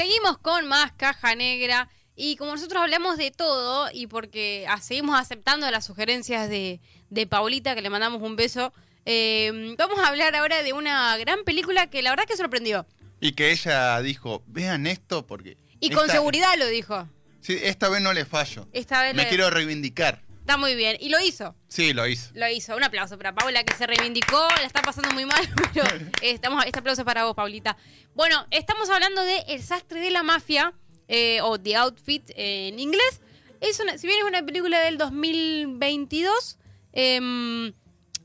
Seguimos con más caja negra. Y como nosotros hablamos de todo, y porque seguimos aceptando las sugerencias de, de Paulita, que le mandamos un beso, eh, vamos a hablar ahora de una gran película que la verdad que sorprendió. Y que ella dijo, vean esto porque... Y con seguridad lo dijo. Sí, esta vez no le fallo. Esta vez Me le- quiero reivindicar. Está muy bien. Y lo hizo. Sí, lo hizo. Lo hizo. Un aplauso para Paula que se reivindicó. La está pasando muy mal, pero eh, estamos, este aplauso es para vos, Paulita. Bueno, estamos hablando de El sastre de la mafia, eh, o The Outfit eh, en inglés. Es una, si bien es una película del 2022, em,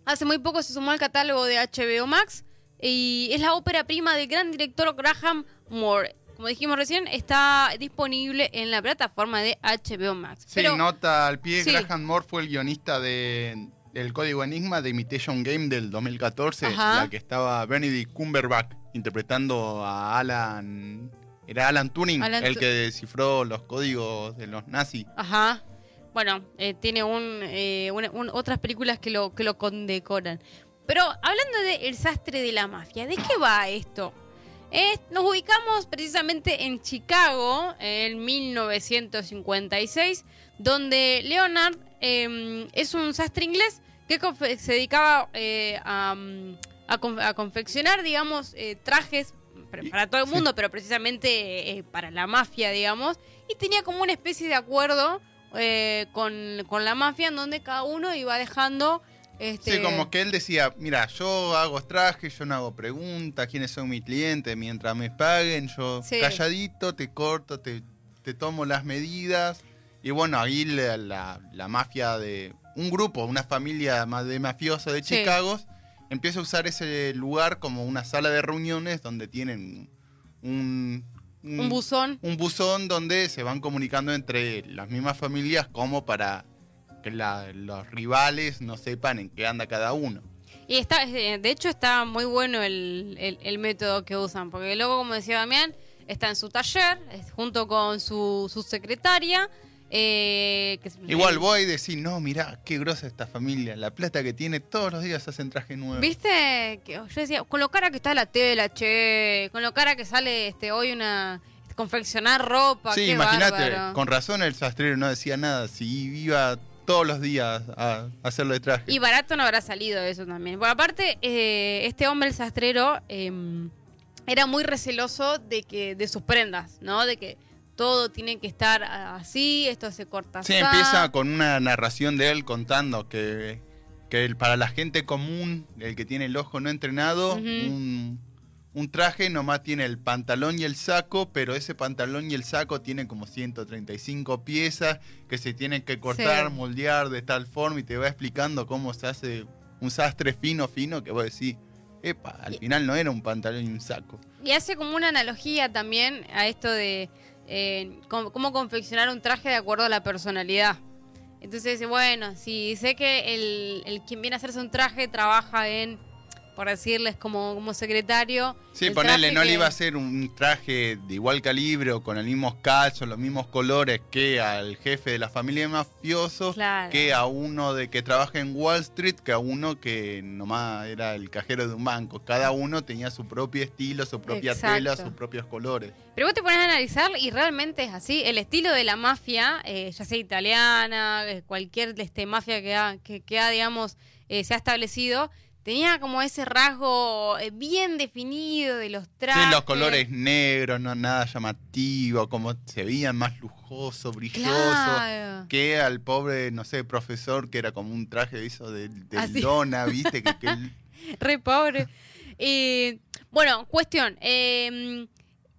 hace muy poco se sumó al catálogo de HBO Max y es la ópera prima del gran director Graham Moore. Como dijimos recién, está disponible en la plataforma de HBO Max. Sí, Pero- nota al pie, Sí. Graham Moore fue el guionista de El Código Enigma de Imitation Game del 2014, Ajá. la que estaba Benedict Cumberbatch interpretando a Alan... Era Alan Turing, Alan el que descifró los códigos de los nazis. Ajá. Bueno, eh, tiene un, eh, un- otras películas que lo, que lo condecoran. Pero hablando de El sastre de la mafia, ¿de qué va esto? Eh, nos ubicamos precisamente en Chicago en 1956, donde Leonard eh, es un sastre inglés que se dedicaba eh, a, mm, a con- a confeccionar, digamos, eh, trajes para, todo el sí. mundo, pero precisamente para la mafia, digamos, y tenía como una especie de acuerdo con, con la mafia en donde cada uno iba dejando... Este, Sí, como que él decía, mira, yo hago trajes, yo no hago preguntas, quiénes son mis clientes, mientras me paguen, yo Sí. calladito, te corto, te, te tomo las medidas. Y bueno, ahí la, la- la mafia de un grupo, una familia de mafiosos de Sí. Chicago, empieza a usar ese lugar como una sala de reuniones donde tienen un, un buzón. un buzón donde se van comunicando entre las mismas familias como para que la- los rivales no sepan en qué anda cada uno. Y está, de hecho está muy bueno el, el- el método que usan, porque luego, como decía Damián, está en su taller, es junto con su, su secretaria. eh, que Igual vos ahí decís, no, mirá, qué grosa esta familia, la plata que tiene, todos los días hacen traje nuevo. ¿Viste? Que yo decía, con lo cara que está la tela, che, con lo cara que sale este hoy una confeccionar ropa, Sí, imagínate, con razón el sastrero no decía nada, si iba todos los días a hacerle traje. Y barato no habrá salido eso también. Por aparte, eh, este hombre, el sastrero, eh, era muy receloso de que de sus prendas, ¿no? De que todo tiene que estar así, esto se corta Sí, así. empieza con una narración de él contando que, que el- para la gente común, el que tiene el ojo no entrenado, un, un traje nomás tiene el pantalón y el saco, pero ese pantalón y el saco tienen como 135 piezas que se tienen que cortar, Sí. moldear de tal forma y te va explicando cómo se hace un sastre fino, fino, que vos decís, epa, al final no era un pantalón y un saco. Y hace como una analogía también a esto de eh, cómo, cómo confeccionar un traje de acuerdo a la personalidad. Entonces dice, bueno, si sé que el, el quien viene a hacerse un traje trabaja en, por decirles, como, como secretario. Sí, ponerle, no le iba a hacer un traje de igual calibre o con el mismo calzo, los mismos colores que al jefe de la familia de mafiosos, Claro. que a uno de que trabaja en Wall Street, que a uno que nomás era el cajero de un banco. Cada uno tenía su propio estilo, su propia Exacto. tela, sus propios colores. Pero vos te pones a analizar y realmente es así. El estilo de la mafia, eh, ya sea italiana, eh, cualquier este, mafia que ha, que, que ha digamos, eh, se ha establecido, tenía como ese rasgo eh, bien definido de los trajes. Sí, los colores negros, no nada llamativo, como se veían más lujosos, brillosos. Claro. Que al pobre, no sé, profesor que era como un traje de, de Así. lona, viste, que, que él- Re pobre. Eh, bueno, cuestión. eh,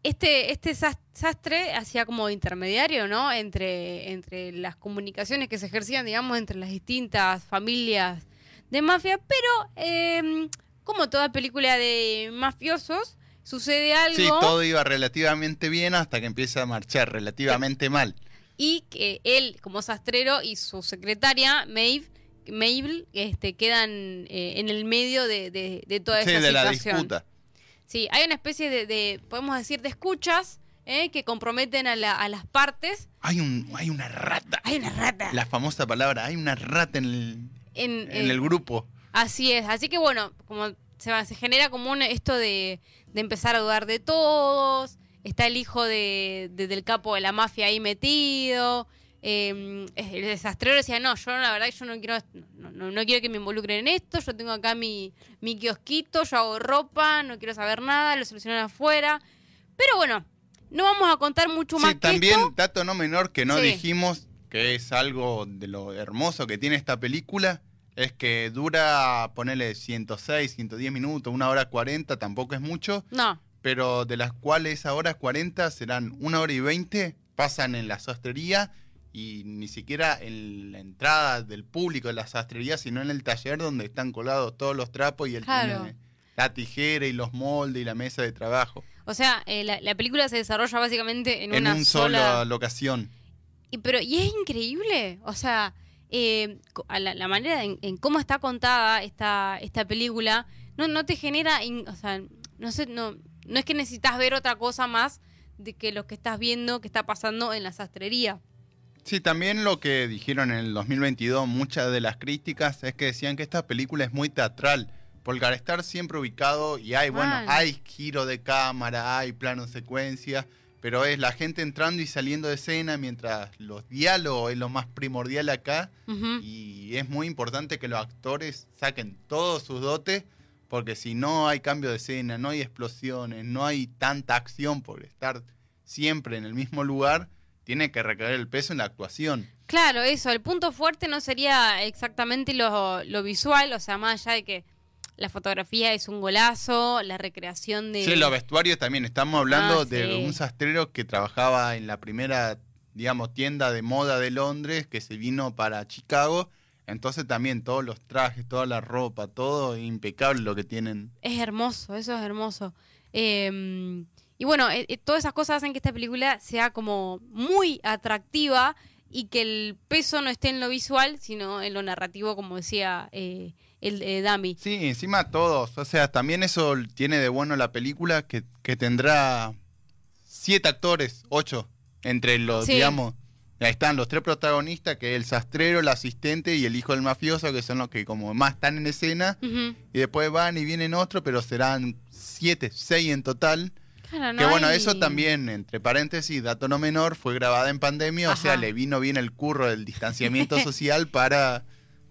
este, este sas- sastre hacía como intermediario, ¿no? Entre, entre las comunicaciones que se ejercían, digamos, entre las distintas familias de mafia. Pero, eh, como toda película de mafiosos, sucede algo. Sí, todo iba relativamente bien hasta que empieza a marchar relativamente mal. y que él, como sastrero, y su secretaria, Maeve, Mabel, este, quedan eh, en el medio de, de- de toda Sí, esa de la situación. disputa. Sí, hay una especie de, de, podemos decir, de escuchas eh, que comprometen a, la- a las partes. Hay, un, hay una rata. Hay una rata. La famosa palabra, hay una rata en el, en, en el grupo. Así es. Así que bueno, como se, va- se genera como un, esto de, de empezar a dudar de todos. está el hijo de, de- del capo de la mafia ahí metido. Eh, el desastrero decía, no, yo la verdad yo no quiero, no, no- no quiero que me involucren en esto, yo tengo acá mi, mi kiosquito, yo hago ropa, no quiero saber nada, lo solucionan afuera. Pero bueno, no vamos a contar mucho más Sí, que también, esto. dato no menor que no Sí. dijimos, que es algo de lo hermoso que tiene esta película, es que dura, ponerle 106, 110 minutos, una hora 40, tampoco es mucho, No, pero de las cuales ahora 40 serán una hora y 20, pasan en la sastrería y ni siquiera en la entrada del público de la sastrería, sino en el taller donde están colados todos los trapos y él Claro. tiene la tijera y los moldes y la mesa de trabajo. o sea, eh, la, la película se desarrolla básicamente en, En, una una sola... sola locación. Y, pero, y es increíble, o sea, eh, a la, la manera en, en cómo está contada esta, esta película, no, no te genera, in- o sea, no sé, no, no es que necesitas ver otra cosa más de que lo que estás viendo que está pasando en la sastrería. Sí, también lo que dijeron en el 2022 muchas de las críticas es que decían que esta película es muy teatral, porque al estar siempre ubicado y hay, bueno, hay giro de cámara, hay plano secuencia, pero es la gente entrando y saliendo de escena mientras los diálogos es lo más primordial acá. Y es muy importante que los actores saquen todos sus dotes, porque si no hay cambio de escena, no hay explosiones, no hay tanta acción por estar siempre en el mismo lugar, tiene que recaer el peso en la actuación. Claro, eso, el punto fuerte no sería exactamente lo, lo visual, o sea, más allá de que la fotografía es un golazo, la recreación de... Sí, los vestuarios también. Estamos hablando Ah, de sí. un sastrero que trabajaba en la primera, digamos, tienda de moda de Londres, que se vino para Chicago. Entonces también todos los trajes, toda la ropa, todo impecable lo que tienen. Es hermoso, eso es hermoso. Eh, y bueno, eh, eh, todas esas cosas hacen que esta película sea como muy atractiva y que el peso no esté en lo visual, sino en lo narrativo, como decía eh, el eh, Dami. Sí, encima todos. O sea, también eso tiene de bueno la película que, que tendrá siete actores, ocho, entre los, Sí. digamos. Ahí están los tres protagonistas, que es el sastrero, el asistente y el hijo del mafioso, que son los que como más están en escena. Y después van y vienen otros, pero serán siete, seis en total. No que bueno, hay- eso también, entre paréntesis, dato no menor, fue grabada en pandemia, o sea, le vino bien el curro del distanciamiento social para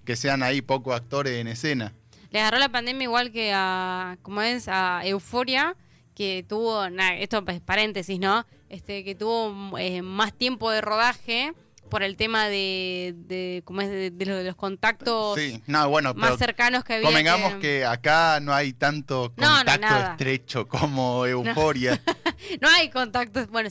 que sean ahí pocos actores en escena. Le agarró la pandemia igual que a, como es, a Euforia, que tuvo, esto es paréntesis, ¿no? Este, que tuvo eh, más tiempo de rodaje por el tema de, de ¿cómo es? De, de lo- de los contactos Sí, no, bueno, más cercanos que había. convengamos que... acá no hay tanto No, no, contacto estrecho como euforia. No hay contactos, bueno,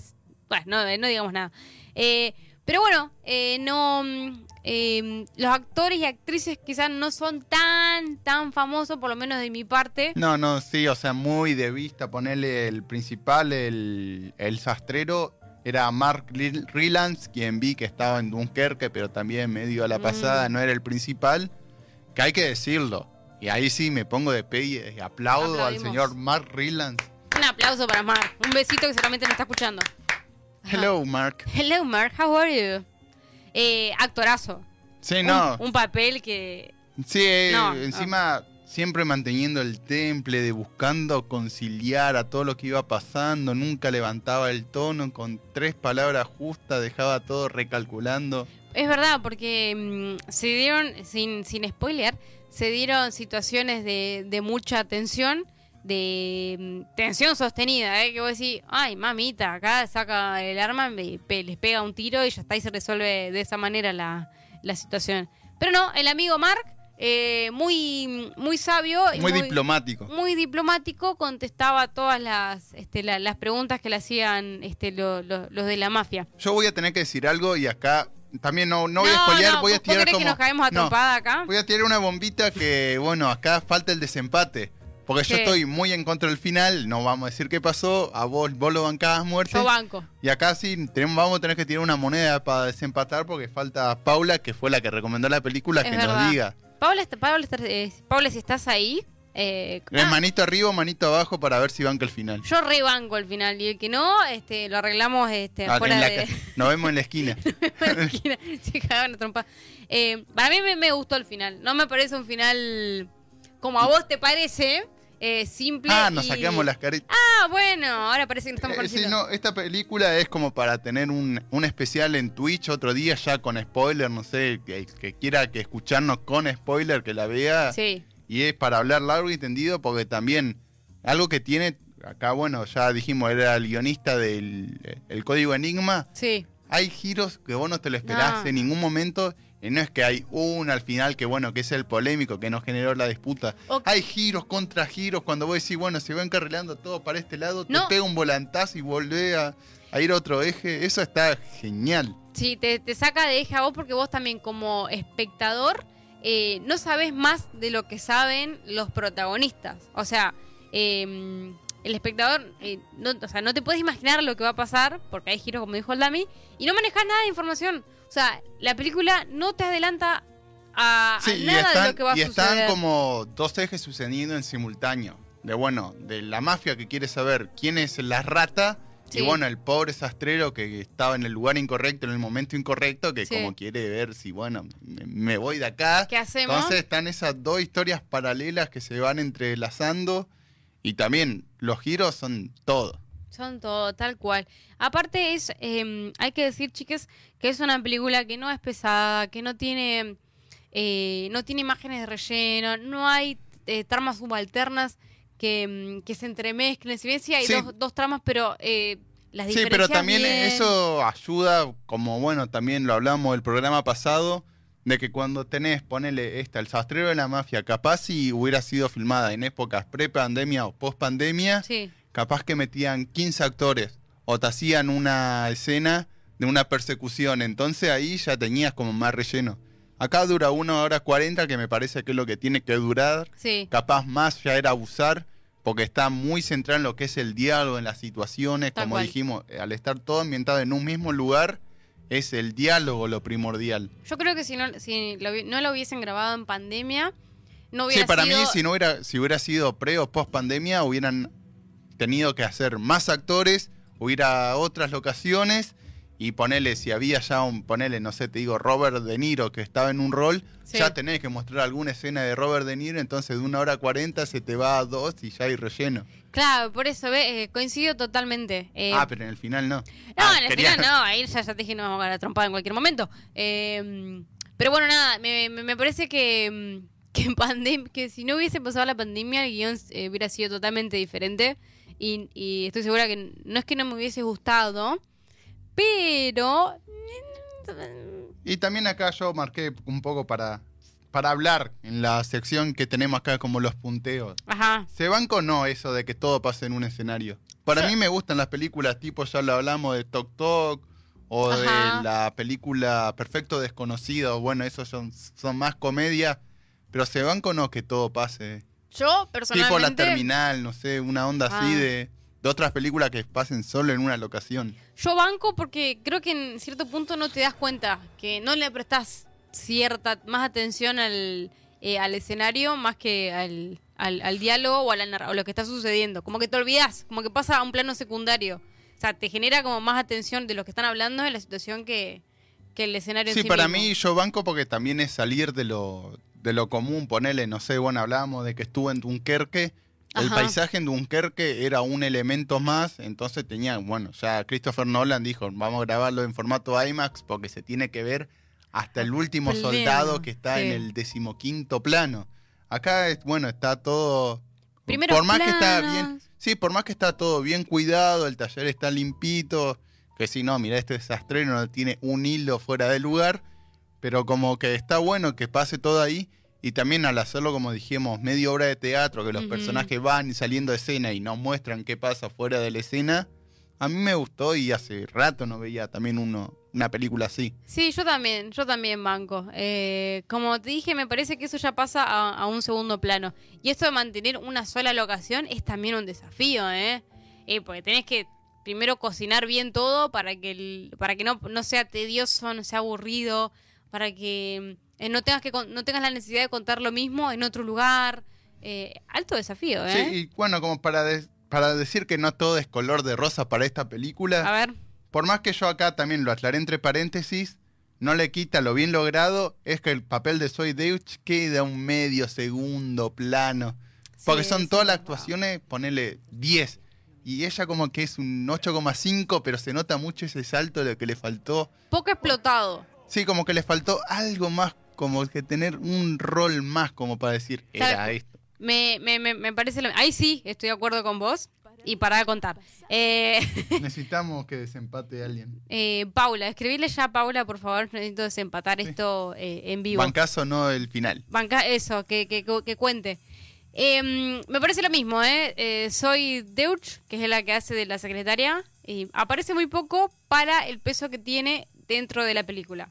bueno no, no digamos nada. Eh, pero bueno, eh, no mm, eh, los actores y actrices quizás no son tan, tan famosos, por lo menos de mi parte. No, no, sí, o sea, muy de vista. Ponerle el principal, el, el sastrero, era Mark Rylance, quien vi que estaba en Dunkerque, pero también medio a la Mm. pasada, no era el principal. Que hay que decirlo. Y ahí sí me pongo de pie y aplaudo al señor Mark Rylance. Un aplauso para Mark. Un besito que seguramente nos está escuchando. Hello, Mark. Hello, Mark. How are you? Eh, actorazo. Sí, Un- no. Un, papel que. Sí, eh, No, encima siempre manteniendo el temple, de buscando conciliar a todo lo que iba pasando, nunca levantaba el tono, con tres palabras justas dejaba todo recalculando. Es verdad, porque mm, se dieron, sin, sin spoiler, se dieron situaciones de, de mucha tensión, de mm, tensión sostenida, ¿eh? que vos decís, ay, mamita, acá saca el arma, les pega un tiro y ya está, y se resuelve de esa manera la, la situación. Pero no, el amigo Mark, eh, muy, muy sabio y Muy diplomático. muy diplomático, contestaba todas las, este, la- las preguntas que le hacían este, lo- lo- los de la mafia. Yo voy a tener que decir algo y acá también no, no voy a spoilear, no, voy a ¿vos tirar como... que nos caemos a No, trompada acá? voy a tirar una bombita que, bueno, acá falta el desempate. Porque yo estoy muy en contra del final, no vamos a decir qué pasó, a vos, vos lo bancabas muerte. Yo banco. Y acá sí tenemos, vamos a tener que tirar una moneda para desempatar porque falta Paula, que fue la que recomendó la película, Es que verdad. nos diga. Paula, está- Paula, está- eh, Paula, si estás ahí, eh, ¿Es ah, manito arriba o manito abajo para ver si banca el final? yo rebanco al final y el que no, este, lo arreglamos este, Ah, fuera la de... Nos vemos en la esquina. en la esquina. Se cagaban a trompa. Eh, para mí me, me gustó el final. No me parece un final como a vos te parece. Eh, simple. Ah, nos y- sacamos las caritas. Ah, bueno, ahora parece que nos estamos Eh, sí, conociendo. no, esta película es como para tener un, un especial en Twitch otro día ya con spoiler, no sé, que, que quiera que escucharnos con spoiler, que la vea. Sí, Y es para hablar largo y tendido porque también algo que tiene, acá bueno, ya dijimos, era el guionista del el Código Enigma, sí. hay giros que vos no te lo esperás No. en ningún momento. Y no es que hay uno al final que bueno, que es el polémico que nos generó la disputa. Hay giros contra giros cuando vos decís, bueno, se va encarrilando todo para este lado, No. te pega un volantazo y volvés a, a ir a otro eje. Eso está genial. Sí, te, te saca de eje a vos porque vos también como espectador eh, no sabes más de lo que saben los protagonistas. O sea, eh, el espectador, eh, no, o sea, no te puedes imaginar lo que va a pasar porque hay giros, como dijo el Dami, y no manejas nada de información. O sea, la película no te adelanta a, Sí, nada de lo que va a y están suceder. como dos ejes sucediendo en simultáneo. De bueno, de la mafia que quiere saber quién es la rata. Sí. Y bueno, el pobre sastrero que estaba en el lugar incorrecto, en el momento incorrecto, que Sí. como quiere ver si, bueno, me, me voy de acá. ¿Qué hacemos? Entonces están esas dos historias paralelas que se van entrelazando. Y también los giros son todo. Son todo, tal cual. Aparte es, eh, hay que decir, chiques, que es una película que no es pesada, que no tiene, eh, no tiene imágenes de relleno, no hay eh, tramas subalternas que, mm, que se entremezclen. Si bien sí hay Sí. dos, dos tramas, pero eh, las Sí, pero diferencias también bien. eso ayuda, como bueno, también lo hablamos el programa pasado, de que cuando tenés, ponele esta, el sastrero de la mafia, capaz si hubiera sido filmada en épocas pre-pandemia o post-pandemia, Sí, capaz que metían 15 actores o te hacían una escena de una persecución, entonces ahí ya tenías como más relleno. Acá dura una hora 40, que me parece que es lo que tiene que durar. sí. Capaz más ya era abusar, porque está muy centrado en lo que es el diálogo, en las situaciones, Tal como cual. dijimos, eh, al estar todo ambientado en un mismo lugar, es el diálogo lo primordial. Yo creo que si no, si lo no lo hubiesen grabado en pandemia, no hubiera Sí, para sido... mí, si no hubiera, si hubiera sido pre o post pandemia, hubieran tenido que hacer más actores, hubiera otras locaciones y ponele, si había ya un, ponele, no sé, te digo, Robert De Niro que estaba en un rol, Sí. ya tenés que mostrar alguna escena de Robert De Niro, entonces de una hora cuarenta se te va a dos y ya hay relleno. Claro, por eso, eh, coincido totalmente. Eh, ah, pero en el final no. No, Ah, en el quería- final no, ahí ya, ya te dije no vamos a ganar trompada en cualquier momento. Eh, pero bueno, nada, me, parece que, mm, que, que si no hubiese pasado la pandemia, el guion eh, hubiera sido totalmente diferente. Y, y estoy segura que no es que no me hubiese gustado, pero... Y también acá yo marqué un poco para, para hablar en la sección que tenemos acá como los punteos. Ajá, ¿Se banca o no eso de que todo pase en un escenario? Para mí me gustan las películas tipo, ya lo hablamos de Tok Tok o Ajá. de la película Perfecto Desconocido. Bueno, esos son, son más comedia. Pero ¿se banca o no que todo pase? Yo personalmente... Tipo La Terminal, no sé, una onda así Ah. de, de otras películas que pasen solo en una locación. Yo banco porque creo que en cierto punto no te das cuenta, que no le prestas cierta más atención al, eh, al escenario más que al, al, al diálogo o a, la o lo que está sucediendo. Como que te olvidas, como que pasa a un plano secundario. O sea, te genera como más atención de lo que están hablando de la situación que, que el escenario en Sí, sí para mismo. mí yo banco porque también es salir de lo, de lo común, ponele, no sé, bueno, hablábamos de que estuvo en Dunkerque, el Ajá. paisaje en Dunkerque era un elemento más, entonces tenía, bueno, ya Christopher Nolan dijo, vamos a grabarlo en formato IMAX porque se tiene que ver hasta el último Pleno, soldado que está en el decimoquinto plano. Acá, es, bueno, está todo... Primeros por más que está bien, sí, por más que está todo bien cuidado, el taller está limpito, que si no, mira, este desastrero no tiene un hilo fuera de lugar, pero como que está bueno que pase todo ahí y también al hacerlo como dijimos, media obra de teatro, que los personajes van saliendo de escena y nos muestran qué pasa fuera de la escena, a mí me gustó y hace rato no veía también uno, una película así. Sí, yo también, yo también banco. Eh, como te dije, me parece que eso ya pasa a, a un segundo plano. Y esto de mantener una sola locación es también un desafío, ¿eh? Eh, porque tenés que primero cocinar bien todo para que, el- para que no, no sea tedioso, no sea aburrido, para que eh, no, tengas que no tengas la necesidad de contar lo mismo en otro lugar. Eh, alto desafío, ¿eh? Sí, y bueno, como para, de- para decir que no todo es color de rosa para esta película. A ver, Por más que yo acá también lo aclaré entre paréntesis, no le quita lo bien logrado, es que el papel de Soy Deutsch queda un medio segundo plano. Porque Sí, son sí. todas las actuaciones, ponele 10. Y ella como que es un 8,5, pero se nota mucho ese salto de lo que le faltó. Poco explotado. Sí, como que le faltó algo más, como que tener un rol más, como para decir, era esto. Me, me, me, me parece... lo- Ahí sí, estoy de acuerdo con vos. Y para de contar. Eh, Necesitamos que desempate a alguien. eh, Paula, escribirle ya a Paula, por favor. Necesito desempatar Sí. esto eh, en vivo. Bancazo no el final. Banca eso, que, que, que cuente. Me parece lo mismo, ¿eh? Eh, Soy Deutsch, que es la que hace de la secretaria, y aparece muy poco para el peso que tiene dentro de la película.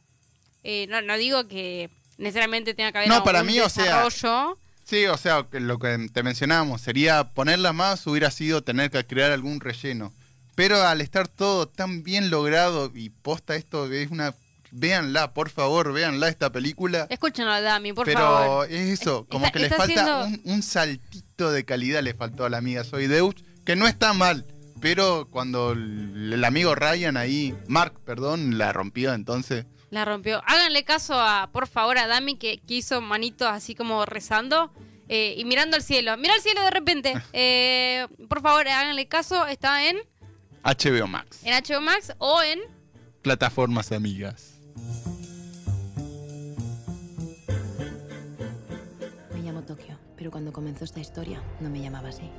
Eh, no, no digo que necesariamente tenga que haber No, para mí, o sea, desarrollo. Sí, o sea, lo que te mencionábamos, sería ponerla más, hubiera sido tener que crear algún relleno. Pero al estar todo tan bien logrado y posta esto es una... Véanla, por favor, véanla esta película. Escúchenlo, Dami, por Pero favor. es eso, Está- como que le falta un, un saltito de calidad le faltó a la amiga Soy Deus, que no está mal, pero cuando el, amigo Ryan ahí, Mark, perdón, la rompió entonces. La rompió. Háganle caso a, por favor, a Dami que, que hizo manitos así como rezando eh, y mirando al cielo. Mira al cielo de repente. Eh, por favor, háganle caso. Está en, HBO Max, en HBO Max o en plataformas amigas. Me llamo Tokio, pero cuando comenzó esta historia no me llamaba así.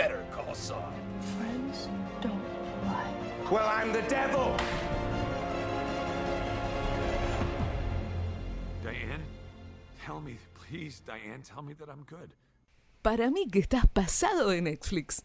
Better call Saul. Friends don't lie. Well, I'm the devil. Diane, tell me, please, Diane, tell me that I'm good. Para mí que estás pasado de Netflix.